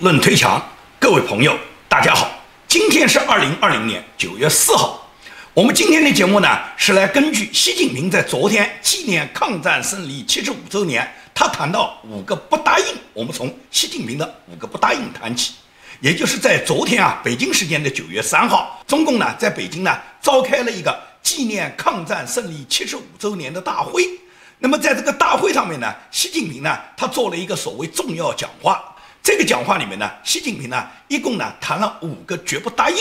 论推墙，各位朋友，大家好，今天是二零二零年九月四号。我们今天的节目呢，是来根据习近平在昨天纪念抗战胜利七十五周年，他谈到五个不答应，我们从习近平的五个不答应谈起。也就是在昨天啊，北京时间的九月三号，中共呢在北京呢召开了一个纪念抗战胜利七十五周年的大会。那么在这个大会上面呢，习近平呢他做了一个所谓重要讲话。这个讲话里面呢，习近平呢一共呢谈了五个绝不答应，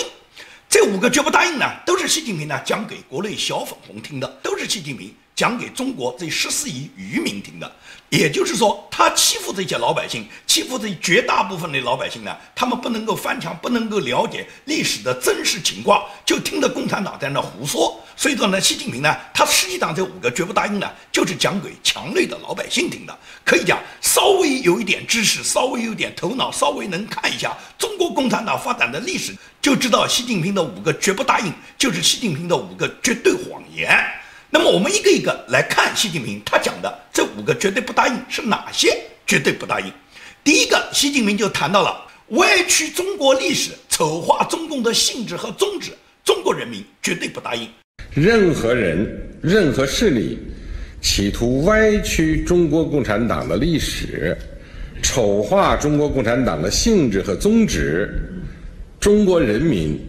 这五个绝不答应呢，都是习近平呢讲给国内小粉红听的，都是习近平讲给中国这十四亿渔民听的。也就是说，他欺负这些老百姓，欺负这绝大部分的老百姓呢，他们不能够翻墙，不能够了解历史的真实情况，就听着共产党在那胡说。所以说呢，习近平呢，他实际上这五个绝不答应呢，就是讲给墙内的老百姓听的。可以讲，稍微有一点知识，稍微有点头脑，稍微能看一下中国共产党发展的历史，就知道习近平的五个绝不答应，就是习近平的五个绝对谎言。那么我们一个一个来看习近平他讲的这五个绝对不答应是哪些绝对不答应？第一个，习近平就谈到了歪曲中国历史、丑化中共的性质和宗旨，中国人民绝对不答应。任何人、任何势力企图歪曲中国共产党的历史、丑化中国共产党的性质和宗旨，中国人民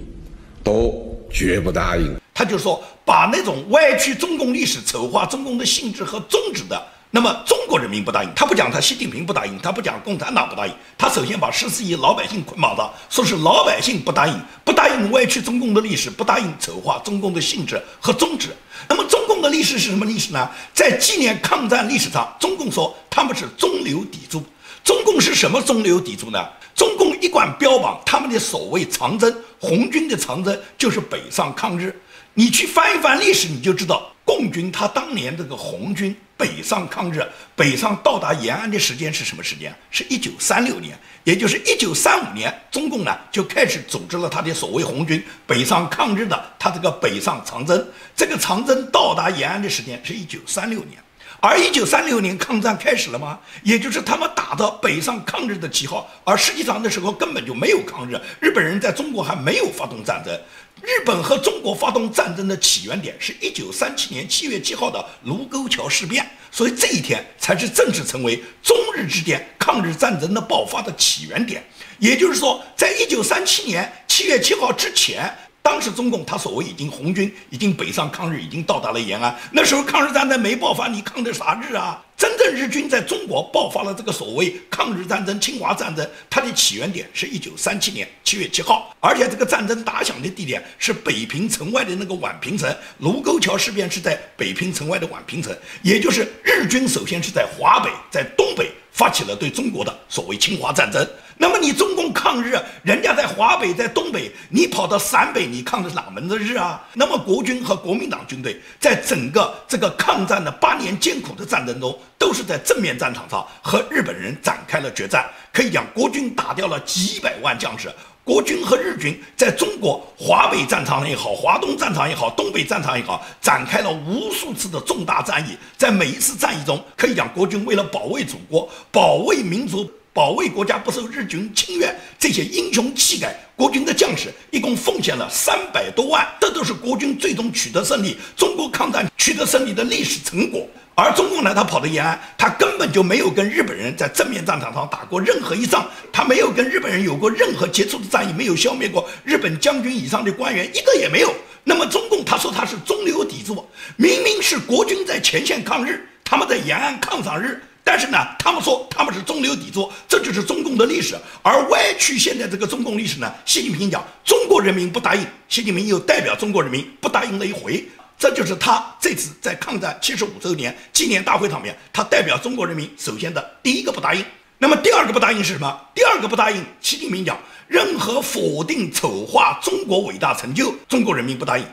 都绝不答应。他就说，把那种歪曲中共历史、丑化中共的性质和宗旨的，那么中国人民不答应。他不讲他习近平不答应，他不讲共产党不答应，他首先把十四亿老百姓捆绑到，说是老百姓不答应，不答应歪曲中共的历史，不答应丑化中共的性质和宗旨。那么中共的历史是什么历史呢？在纪念抗战历史上，中共说他们是中流砥柱。中共是什么中流砥柱呢？中共一贯标榜他们的所谓长征，红军的长征就是北上抗日。你去翻一翻历史，你就知道共军他当年这个红军北上抗日，北上到达延安的时间是什么时间？是一九三六年，也就是一九三五年，中共呢就开始组织了他的所谓红军北上抗日的他这个北上长征。这个长征到达延安的时间是一九三六年，而一九三六年抗战开始了吗？也就是他们打着北上抗日的旗号，而实际上那时候根本就没有抗日，日本人在中国还没有发动战争。日本和中国发动战争的起源点是一九三七年七月七号的卢沟桥事变，所以这一天才是正式成为中日之间抗日战争的爆发的起源点。也就是说，在一九三七年七月七号之前。当时中共他所谓已经红军已经北上抗日，已经到达了延安。那时候抗日战争没爆发，你抗的啥日啊？真正日军在中国爆发了这个所谓抗日战争、侵华战争，它的起源点是一九三七年七月七号，而且这个战争打响的地点是北平城外的那个宛平城。卢沟桥事变是在北平城外的宛平城，也就是日军首先是在华北，在东北。发起了对中国的所谓侵华战争。那么你中共抗日，人家在华北、在东北，你跑到陕北，你抗的是哪门子日啊？那么国军和国民党军队在整个这个抗战的八年艰苦的战争中，都是在正面战场上和日本人展开了决战。可以讲，国军打掉了几百万将士。国军和日军在中国华北战场也好，华东战场也好，东北战场也好，展开了无数次的重大战役。在每一次战役中，可以讲国军为了保卫祖国、保卫民族、保卫国家不受日军侵略，这些英雄气概，国军的将士一共奉献了三百多万，这都是国军最终取得胜利、中国抗战取得胜利的历史成果。而中共呢，他跑到延安，他根本就没有跟日本人在正面战场上打过任何一仗，他没有跟日本人有过任何接触的战役，没有消灭过日本将军以上的官员，一个也没有。那么中共他说他是中流砥柱，明明是国军在前线抗日，他们在延安抗上日，但是呢，他们说他们是中流砥柱，这就是中共的历史。而歪曲现在这个中共历史呢，习近平讲中国人民不答应，习近平又代表中国人民不答应了一回。这就是他这次在抗战七十五周年纪念大会上面，他代表中国人民首先的第一个不答应。那么第二个不答应是什么？第二个不答应，习近平讲，任何否定、丑化中国伟大成就，中国人民不答应。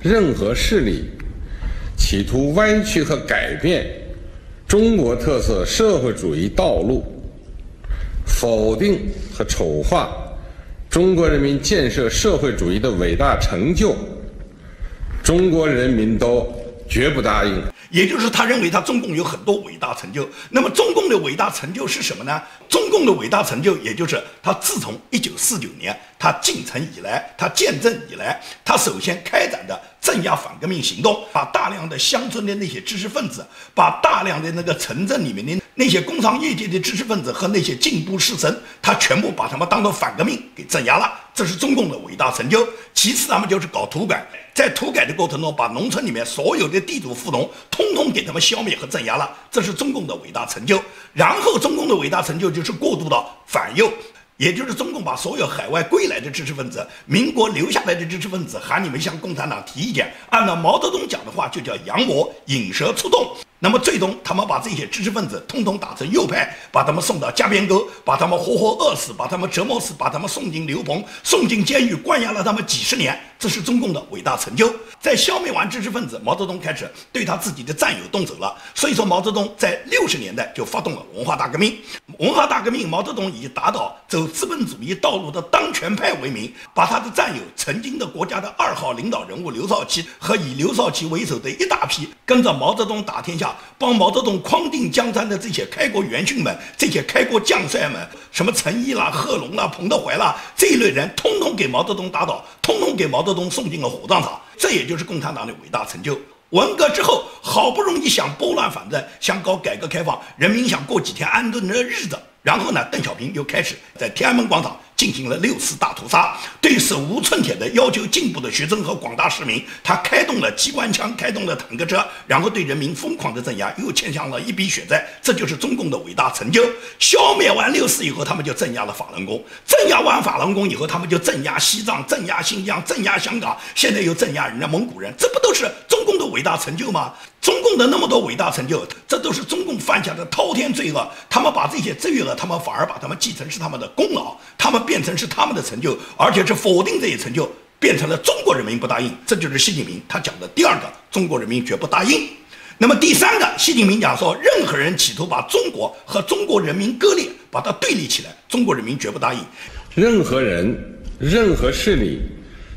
任何势力企图弯曲和改变中国特色社会主义道路，否定和丑化中国人民建设社会主义的伟大成就。中国人民都绝不答应。也就是他认为他中共有很多伟大成就。那么中共的伟大成就是什么呢？中共的伟大成就，也就是他自从一九四九年他进城以来，他建政以来，他首先开展的镇压反革命行动，把大量的乡村的那些知识分子，把大量的那个城镇里面的那些工商业界的知识分子和那些进步士绅，他全部把他们当做反革命给镇压了。这是中共的伟大成就。其次，他们就是搞土改，在土改的过程中，把农村里面所有的地主富农，通通给他们消灭和镇压了。这是中共的伟大成就。然后，中共的伟大成就就是过渡到反右，也就是中共把所有海外归来的知识分子、民国留下来的知识分子，喊你们向共产党提意见。按照毛泽东讲的话，就叫扬魔引蛇出洞。那么最终，他们把这些知识分子通通打成右派，把他们送到加边沟，把他们活活饿死，把他们折磨死，把他们送进刘棚，送进监狱，关押了他们几十年。这是中共的伟大成就。在消灭完知识分子，毛泽东开始对他自己的战友动手了。所以说，毛泽东在六十年代就发动了文化大革命。文化大革命，毛泽东以打倒走资本主义道路的当权派为名，把他的战友，曾经的国家的二号领导人物刘少奇和以刘少奇为首的一大批跟着毛泽东打天下。帮毛泽东匡定江山的这些开国元勋们，这些开国将帅们，什么陈毅啦、贺龙啦、彭德怀啦这一类人，通通给毛泽东打倒，通通给毛泽东送进了火葬场。这也就是共产党的伟大成就。文革之后，好不容易想拨乱反正，想搞改革开放，人民想过几天安顿的日子。然后呢，邓小平又开始在天安门广场。进行了六次大屠杀，对手无寸铁的要求进步的学生和广大市民，他开动了机关枪，开动了坦克车，然后对人民疯狂的镇压，又欠下了一笔血债。这就是中共的伟大成就。消灭完六四以后，他们就镇压了法轮功，镇压完法轮功以后，他们就镇压西藏、镇压新疆、镇压香港，现在又镇压人家蒙古人，这不都是中共的伟大成就吗？中共的那么多伟大成就，这都是中共犯下的滔天罪恶。他们把这些罪恶，他们反而把他们继承是他们的功劳，他们变成是他们的成就，而且是否定这些成就，变成了中国人民不答应。这就是习近平他讲的第二个，中国人民绝不答应。那么第三个，习近平讲说，任何人企图把中国和中国人民割裂，把它对立起来，中国人民绝不答应。任何人、任何势力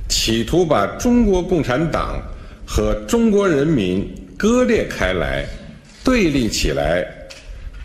企图把中国共产党和中国人民。割裂开来，对立起来，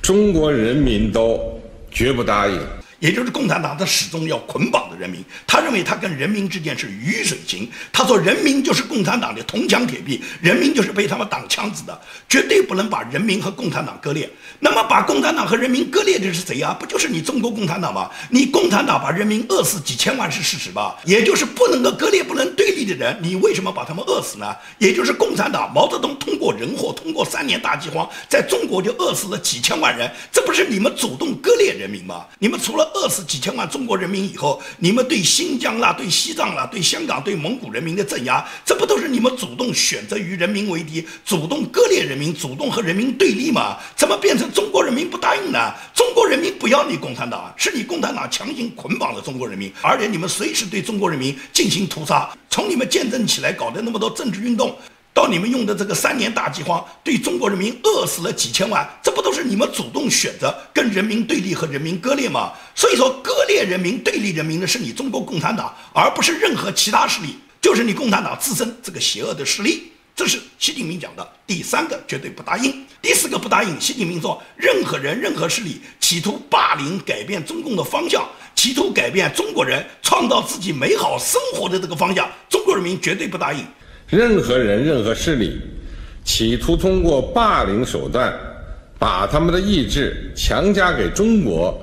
中国人民都绝不答应。也就是共产党，他始终要捆绑着人民。他认为他跟人民之间是鱼水情。他说，人民就是共产党的铜墙铁壁，人民就是被他们挡枪子的，绝对不能把人民和共产党割裂。那么，把共产党和人民割裂的是谁啊？不就是你中国共产党吗？你共产党把人民饿死几千万是事实吧？也就是不能够割裂、不能对立的人，你为什么把他们饿死呢？也就是共产党，毛泽东通过人祸，通过三年大饥荒，在中国就饿死了几千万人，这不是你们主动割裂人民吗？你们除了饿死几千万中国人民以后，你们对新疆啦、对西藏啦、对香港、对蒙古人民的镇压，这不都是你们主动选择与人民为敌，主动割裂人民，主动和人民对立吗？怎么变成中国人民不答应呢？中国人民不要你共产党，是你共产党强行捆绑了中国人民，而且你们随时对中国人民进行屠杀，从你们建政起来搞的那么多政治运动。到你们用的这个三年大饥荒，对中国人民饿死了几千万，这不都是你们主动选择跟人民对立和人民割裂吗？所以说，割裂人民、对立人民的是你中国共产党，而不是任何其他势力，就是你共产党自身这个邪恶的势力。这是习近平讲的第三个绝对不答应。第四个不答应，习近平说，任何人、任何势力企图霸凌、改变中共的方向，企图改变中国人创造自己美好生活的这个方向，中国人民绝对不答应。任何人、任何势力，企图通过霸凌手段，把他们的意志强加给中国，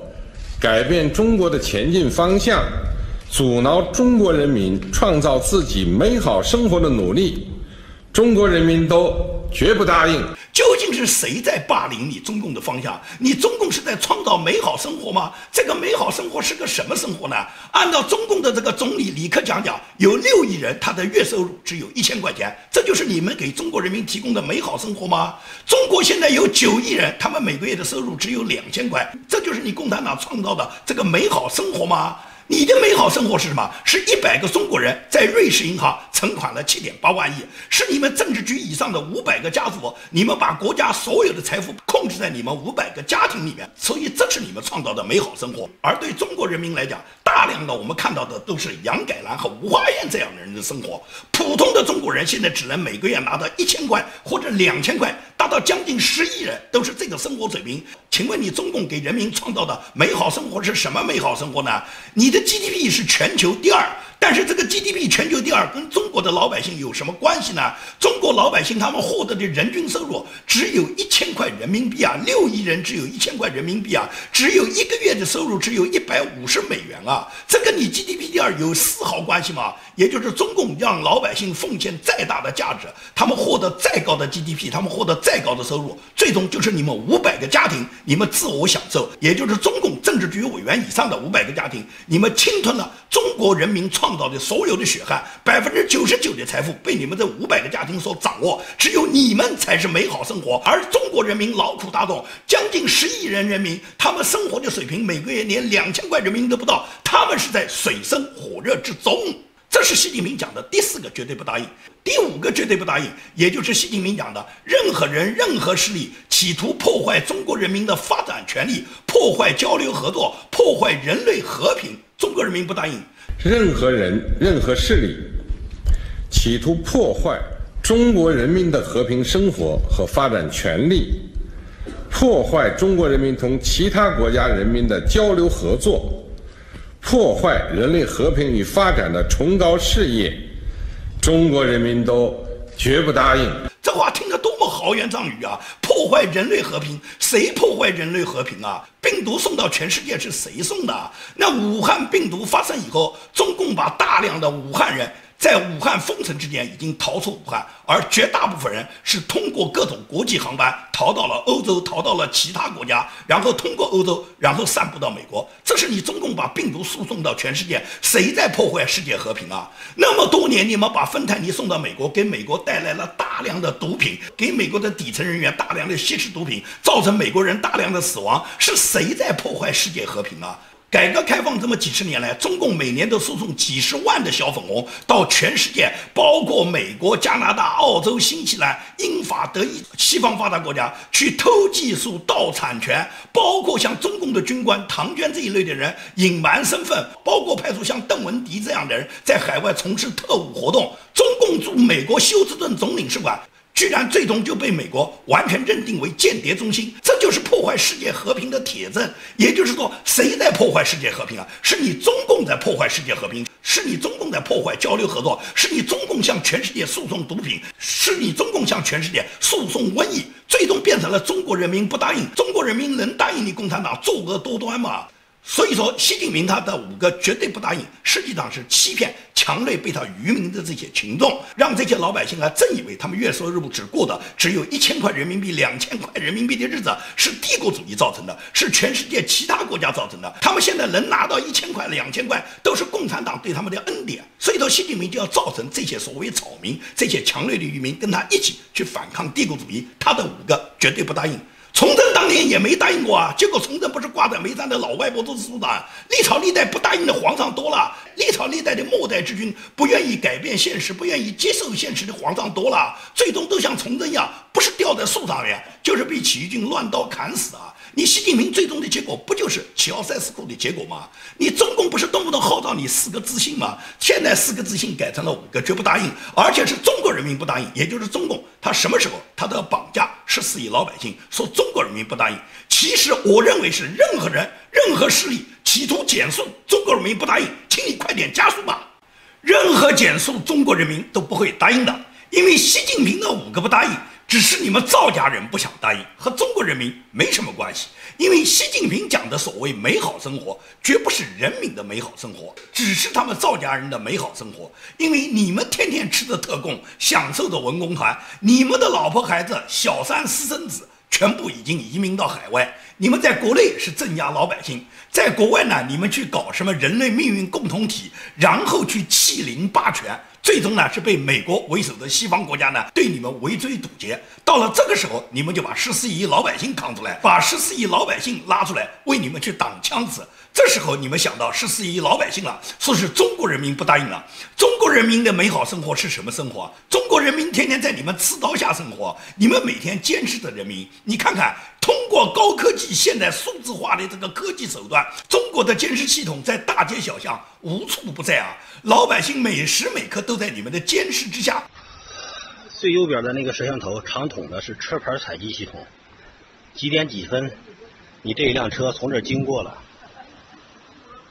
改变中国的前进方向，阻挠中国人民创造自己美好生活的努力，中国人民都绝不答应。是谁在霸凌你中共的方向？你中共是在创造美好生活吗？这个美好生活是个什么生活呢？按照中共的这个总理李克强讲，有六亿人他的月收入只有一千块钱，这就是你们给中国人民提供的美好生活吗？中国现在有九亿人，他们每个月的收入只有两千块，这就是你共产党创造的这个美好生活吗？你的美好生活是什么？是一百个中国人在瑞士银行存款了七点八万亿，是你们政治局以上的五百个家族，你们把国家所有的财富控制在你们五百个家庭里面，所以这是你们创造的美好生活。而对中国人民来讲，大量的我们看到的都是杨改兰和吴华艳这样的人的生活。普通的中国人现在只能每个月拿到一千块或者两千块，达到将近十亿人都是这个生活水平。请问你中共给人民创造的美好生活是什么美好生活呢？你的。GDP 是全球第二。但是这个 GDP 全球第二跟中国的老百姓有什么关系呢？中国老百姓他们获得的人均收入只有一千块人民币啊，六亿人只有一千块人民币啊，只有一个月的收入只有一百五十美元啊，这跟你 GDP 第二有丝毫关系吗？也就是中共让老百姓奉献再大的价值，他们获得再高的 GDP，他们获得再高的收入，最终就是你们五百个家庭你们自我享受，也就是中共政治局委员以上的五百个家庭，你们侵吞了中国人民创。造的所有的血汗，百分之九十九的财富被你们这五百个家庭所掌握，只有你们才是美好生活。而中国人民劳苦大众，将近十亿人人民，他们生活的水平每个月连两千块人民币都不到，他们是在水深火热之中。这是习近平讲的第四个绝对不答应。第五个绝对不答应，也就是习近平讲的，任何人、任何势力企图破坏中国人民的发展权利，破坏交流合作，破坏人类和平，中国人民不答应。任何人、任何势力企图破坏中国人民的和平生活和发展权利，破坏中国人民同其他国家人民的交流合作，破坏人类和平与发展的崇高事业，中国人民都绝不答应。这话听着多么豪言壮语啊！破坏人类和平，谁破坏人类和平啊？病毒送到全世界是谁送的？那武汉病毒发生以后，中共把大量的武汉人。在武汉封城之间，已经逃出武汉，而绝大部分人是通过各种国际航班逃到了欧洲，逃到了其他国家，然后通过欧洲，然后散布到美国。这是你中共把病毒输送到全世界，谁在破坏世界和平啊？那么多年，你们把芬太尼送到美国，给美国带来了大量的毒品，给美国的底层人员大量的吸食毒品，造成美国人大量的死亡，是谁在破坏世界和平啊？改革开放这么几十年来，中共每年都输送几十万的小粉红到全世界，包括美国、加拿大、澳洲、新西兰、英法德意西方发达国家去偷技术、盗产权，包括像中共的军官唐娟这一类的人隐瞒身份，包括派出像邓文迪这样的人在海外从事特务活动。中共驻美国休斯顿总领事馆。居然最终就被美国完全认定为间谍中心，这就是破坏世界和平的铁证。也就是说，谁在破坏世界和平啊？是你中共在破坏世界和平，是你中共在破坏交流合作，是你中共向全世界输送毒品，是你中共向全世界输送瘟疫，最终变成了中国人民不答应。中国人民能答应你共产党作恶多端吗？所以说，习近平他的五个绝对不答应，实际上是欺骗强烈被他愚民的这些群众，让这些老百姓啊，真以为他们月收入只过的只有一千块人民币、两千块人民币的日子是帝国主义造成的，是全世界其他国家造成的。他们现在能拿到一千块、两千块，都是共产党对他们的恩典。所以说，习近平就要造成这些所谓草民、这些强烈的愚民跟他一起去反抗帝国主义。他的五个绝对不答应。崇祯当年也没答应过啊，结果崇祯不是挂在眉山的老外婆都是苏的。历朝历代不答应的皇上多了，历朝历代的末代之君不愿意改变现实、不愿意接受现实的皇上多了，最终都像崇祯一样，不是吊在树上面，就是被起义军乱刀砍死啊。你习近平最终的结果不就是齐奥塞斯库的结果吗？你中共不是动不动号召你四个自信吗？现在四个自信改成了五个绝不答应，而且是中国人民不答应，也就是中共他什么时候他都要绑架十四亿老百姓，说中国人民不答应。其实我认为是任何人、任何势力企图减速中国人民不答应，请你快点加速吧。任何减速中国人民都不会答应的，因为习近平的五个不答应。只是你们赵家人不想答应，和中国人民没什么关系。因为习近平讲的所谓美好生活，绝不是人民的美好生活，只是他们赵家人的美好生活。因为你们天天吃的特供，享受的文工团，你们的老婆孩子、小三私生子，全部已经移民到海外。你们在国内是镇压老百姓，在国外呢，你们去搞什么人类命运共同体，然后去欺凌霸权。最终呢，是被美国为首的西方国家呢对你们围追堵截。到了这个时候，你们就把十四亿老百姓扛出来，把十四亿老百姓拉出来为你们去挡枪子。这时候你们想到十四亿老百姓了，说是中国人民不答应了。中国人民的美好生活是什么生活？中国人民天天在你们刺刀下生活，你们每天监视着人民。你看看，通过高科技、现代数字化的这个科技手段，中国的监视系统在大街小巷无处不在啊！老百姓每时每刻都在你们的监视之下。最右边的那个摄像头，长筒的是车牌采集系统，几点几分，你这一辆车从这经过了。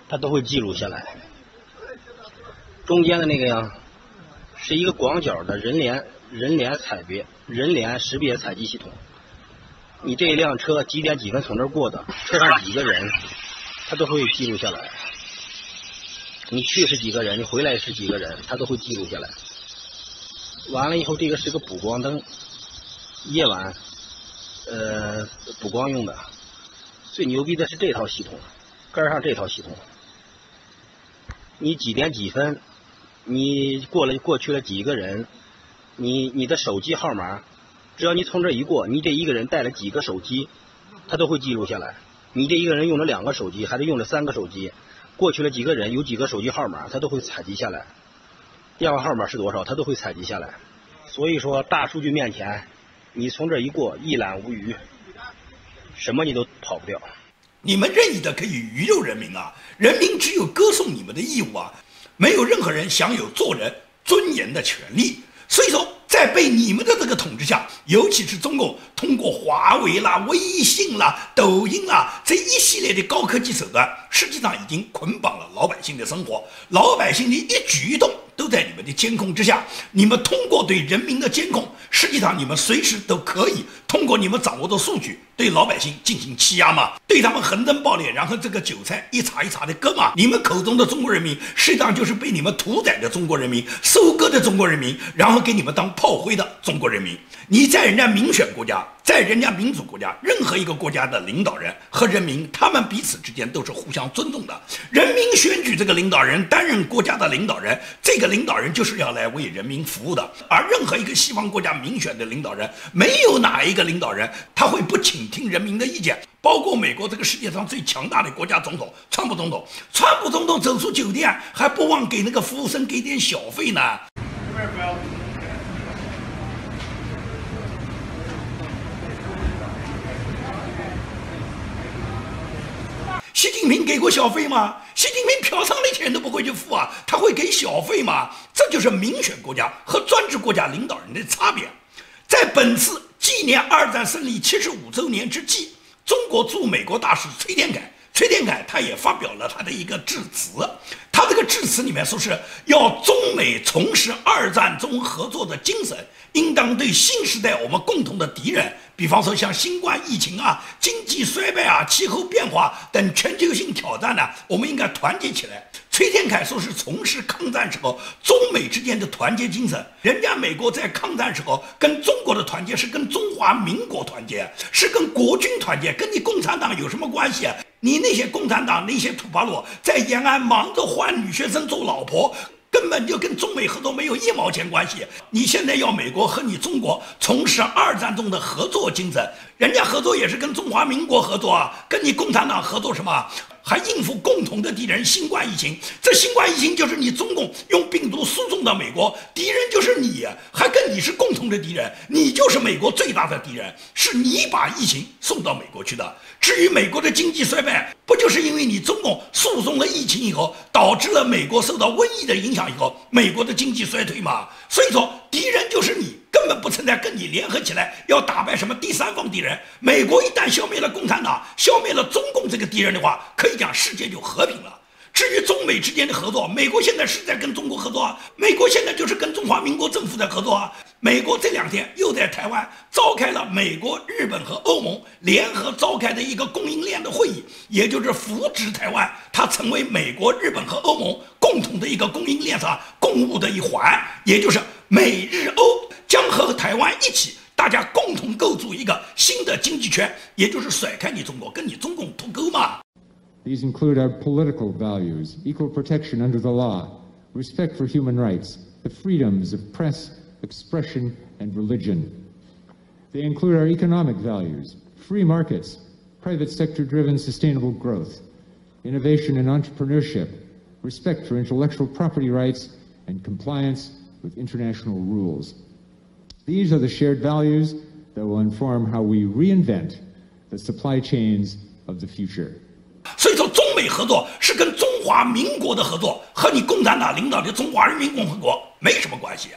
它都会记录下来。中间的那个呀，是一个广角的人脸人脸采别人脸识别采集系统。你这一辆车几点几分从这儿过的，车上几个人，它都会记录下来。你去是几个人，你回来是几个人，它都会记录下来。完了以后，这个是个补光灯，夜晚呃补光用的。最牛逼的是这套系统，跟上这套系统。你几点几分？你过了过去了几个人？你你的手机号码，只要你从这一过，你这一个人带了几个手机，他都会记录下来。你这一个人用了两个手机，还是用了三个手机？过去了几个人，有几个手机号码，他都会采集下来。电话号码是多少，他都会采集下来。所以说，大数据面前，你从这一过，一览无余，什么你都跑不掉。你们任意的可以鱼肉人民啊！人民只有歌颂你们的义务啊！没有任何人享有做人尊严的权利。所以说，在被你们的这个统治下，尤其是中共通过华为啦、微信啦、抖音啦这一系列的高科技手段，实际上已经捆绑了老百姓的生活，老百姓的一举一动。都在你们的监控之下，你们通过对人民的监控，实际上你们随时都可以通过你们掌握的数据对老百姓进行欺压嘛，对他们横征暴敛，然后这个韭菜一茬一茬的割嘛。你们口中的中国人民，实际上就是被你们屠宰的中国人民，收割的中国人民，然后给你们当炮灰的中国人民。你在人家民选国家。在人家民主国家，任何一个国家的领导人和人民，他们彼此之间都是互相尊重的。人民选举这个领导人担任国家的领导人，这个领导人就是要来为人民服务的。而任何一个西方国家民选的领导人，没有哪一个领导人他会不倾听人民的意见。包括美国这个世界上最强大的国家总统川普总统，川普总统走出酒店还不忘给那个服务生给点小费呢。习近平给过小费吗？习近平嫖娼的钱都不会去付啊，他会给小费吗？这就是民选国家和专制国家领导人的差别。在本次纪念二战胜利七十五周年之际，中国驻美国大使崔天凯，崔天凯他也发表了他的一个致辞。他这个致辞里面说是要中美重拾二战中合作的精神，应当对新时代我们共同的敌人。比方说像新冠疫情啊、经济衰败啊、气候变化等全球性挑战呢，我们应该团结起来。崔天凯说是从事抗战时候中美之间的团结精神。人家美国在抗战时候跟中国的团结是跟中华民国团结，是跟国军团结，跟你共产党有什么关系啊？你那些共产党那些土八路在延安忙着换女学生做老婆。根本就跟中美合作没有一毛钱关系。你现在要美国和你中国重拾二战中的合作精神，人家合作也是跟中华民国合作啊，跟你共产党合作什么？还应付共同的敌人新冠疫情，这新冠疫情就是你中共用病毒输送到美国，敌人就是你，还跟你是共同的敌人，你就是美国最大的敌人，是你把疫情送到美国去的。至于美国的经济衰败，不就是因为你中共输送了疫情以后，导致了美国受到瘟疫的影响以后，美国的经济衰退吗？所以说，敌人就是你。根本不存在跟你联合起来要打败什么第三方敌人。美国一旦消灭了共产党，消灭了中共这个敌人的话，可以讲世界就和平了。至于中美之间的合作，美国现在是在跟中国合作啊，美国现在就是跟中华民国政府在合作啊。美国这两天又在台湾召开了美国、日本和欧盟联合召开的一个供应链的会议，也就是扶植台湾，它成为美国、日本和欧盟共同的一个供应链上共务的一环，也就是美日欧。将和台湾一起，大家共同构筑一个新的经济圈，也就是甩开你中国，跟你中共脱钩嘛。These include our political values, equal protection under the law, respect for human rights, the freedoms of press, expression, and religion. They include our economic values, free markets, private sector driven sustainable growth, innovation and entrepreneurship, respect for intellectual property rights, and compliance with international rules. These are the shared values that will inform how we reinvent the supply chains of the future. 所以说，中美合作是跟中华民国的合作，和你共产党领导的中华人民共和国没什么关系。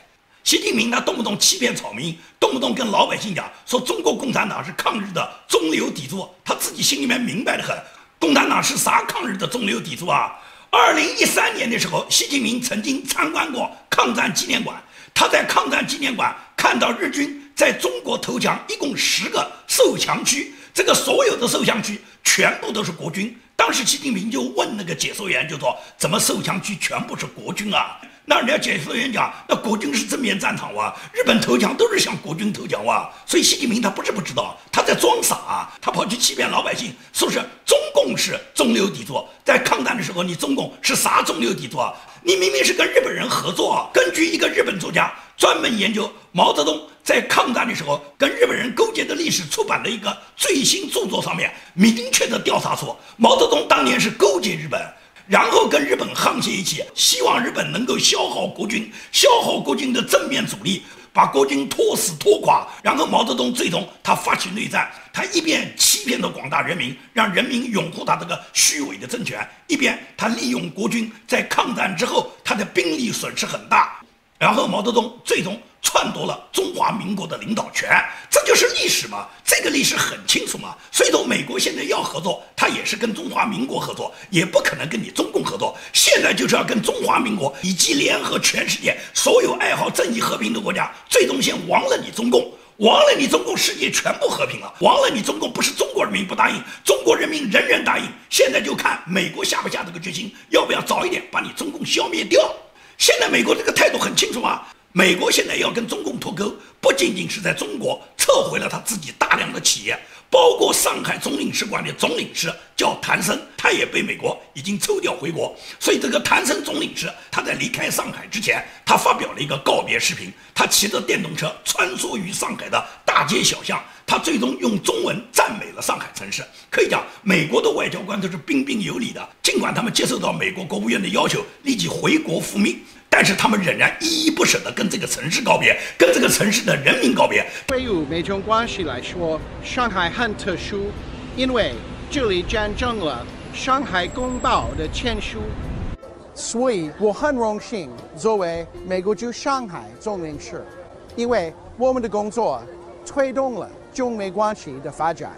习近平他动不动欺骗草民，动不动跟老百姓讲说中国共产党是抗日的中流砥柱，他自己心里面明白的很。共产党是啥抗日的中流砥柱啊？二零一三年的时候，习近平曾经参观过抗战纪念馆，他在抗战纪念馆看到日军在中国投降，一共十个受降区，这个所有的受降区全部都是国军。当时习近平就问那个解说员，就说怎么受降区全部是国军啊？那人家解说员讲，那国军是正面战场哇，日本投降都是向国军投降哇，所以习近平他不是不知道，他在装傻，他跑去欺骗老百姓，说是中共是中流砥柱，在抗战的时候你中共是啥中流砥柱啊？你明明是跟日本人合作啊。根据一个日本作家专门研究毛泽东在抗战的时候跟日本人勾结的历史出版的一个最新著作上面，明确的调查说毛泽东当年是勾结日本。然后跟日本沆瀣一气，希望日本能够消耗国军，消耗国军的正面主力，把国军拖死拖垮。然后毛泽东最终他发起内战，他一边欺骗着广大人民，让人民拥护他这个虚伪的政权，一边他利用国军在抗战之后他的兵力损失很大，然后毛泽东最终。篡夺了中华民国的领导权，这就是历史嘛？这个历史很清楚嘛？所以说，美国现在要合作，他也是跟中华民国合作，也不可能跟你中共合作。现在就是要跟中华民国以及联合全世界所有爱好正义和平的国家，最终先亡了你中共，亡了你中共，世界全部和平了。亡了你中共，不是中国人民不答应，中国人民人人答应。现在就看美国下不下这个决心，要不要早一点把你中共消灭掉？现在美国这个态度很清楚啊。美国现在要跟中共脱钩，不仅仅是在中国撤回了他自己大量的企业，包括上海总领事馆的总领事叫谭生，他也被美国已经抽调回国。所以这个谭生总领事他在离开上海之前，他发表了一个告别视频，他骑着电动车穿梭于上海的大街小巷，他最终用中文赞美了上海城市。可以讲，美国的外交官都是彬彬有礼的，尽管他们接受到美国国务院的要求，立即回国复命。但是他们仍然依依不舍地跟这个城市告别，跟这个城市的人民告别。对于美中关系来说，上海很特殊，因为这里见证了《上海公报》的签署，所以我很荣幸作为美国驻上海总领事，因为我们的工作推动了中美关系的发展。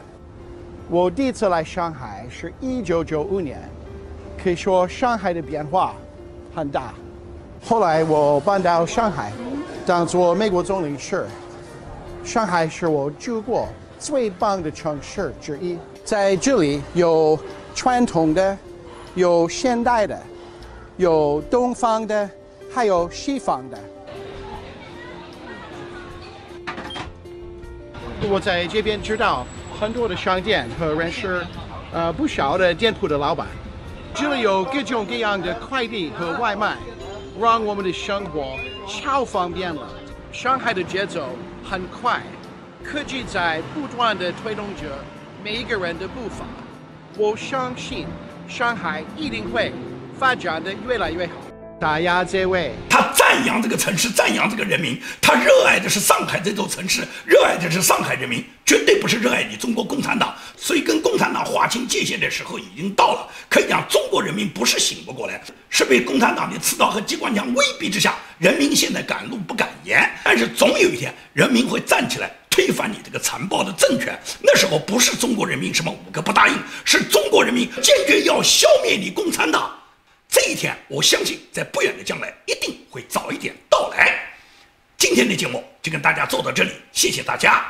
我第一次来上海是一九九五年，可以说上海的变化很大。后来我搬到上海，当做美国总领事。上海是我住过最棒的城市之一，在这里有传统的，有现代的，有东方的，还有西方的。我在这边知道很多的商店和认识，呃，不少的店铺的老板。这里有各种各样的快递和外卖。让我们的生活超方便了。上海的节奏很快，科技在不断的推动着每一个人的步伐。我相信上海一定会发展的越来越好。大家这位，他赞扬这个城市，赞扬这个人民，他热爱的是上海这座城市，热爱的是上海人民，绝对不是热爱你中国共产党。所以跟共产党划清界限的时候已经到了。可以讲，中国人民不是醒不过来，是被共产党的刺刀和机关枪威逼之下，人民现在敢怒不敢言。但是总有一天，人民会站起来推翻你这个残暴的政权。那时候不是中国人民什么五个不答应，是中国人民坚决要消灭你共产党。这一天，我相信在不远的将来一定会早一点到来。今天的节目就跟大家做到这里，谢谢大家。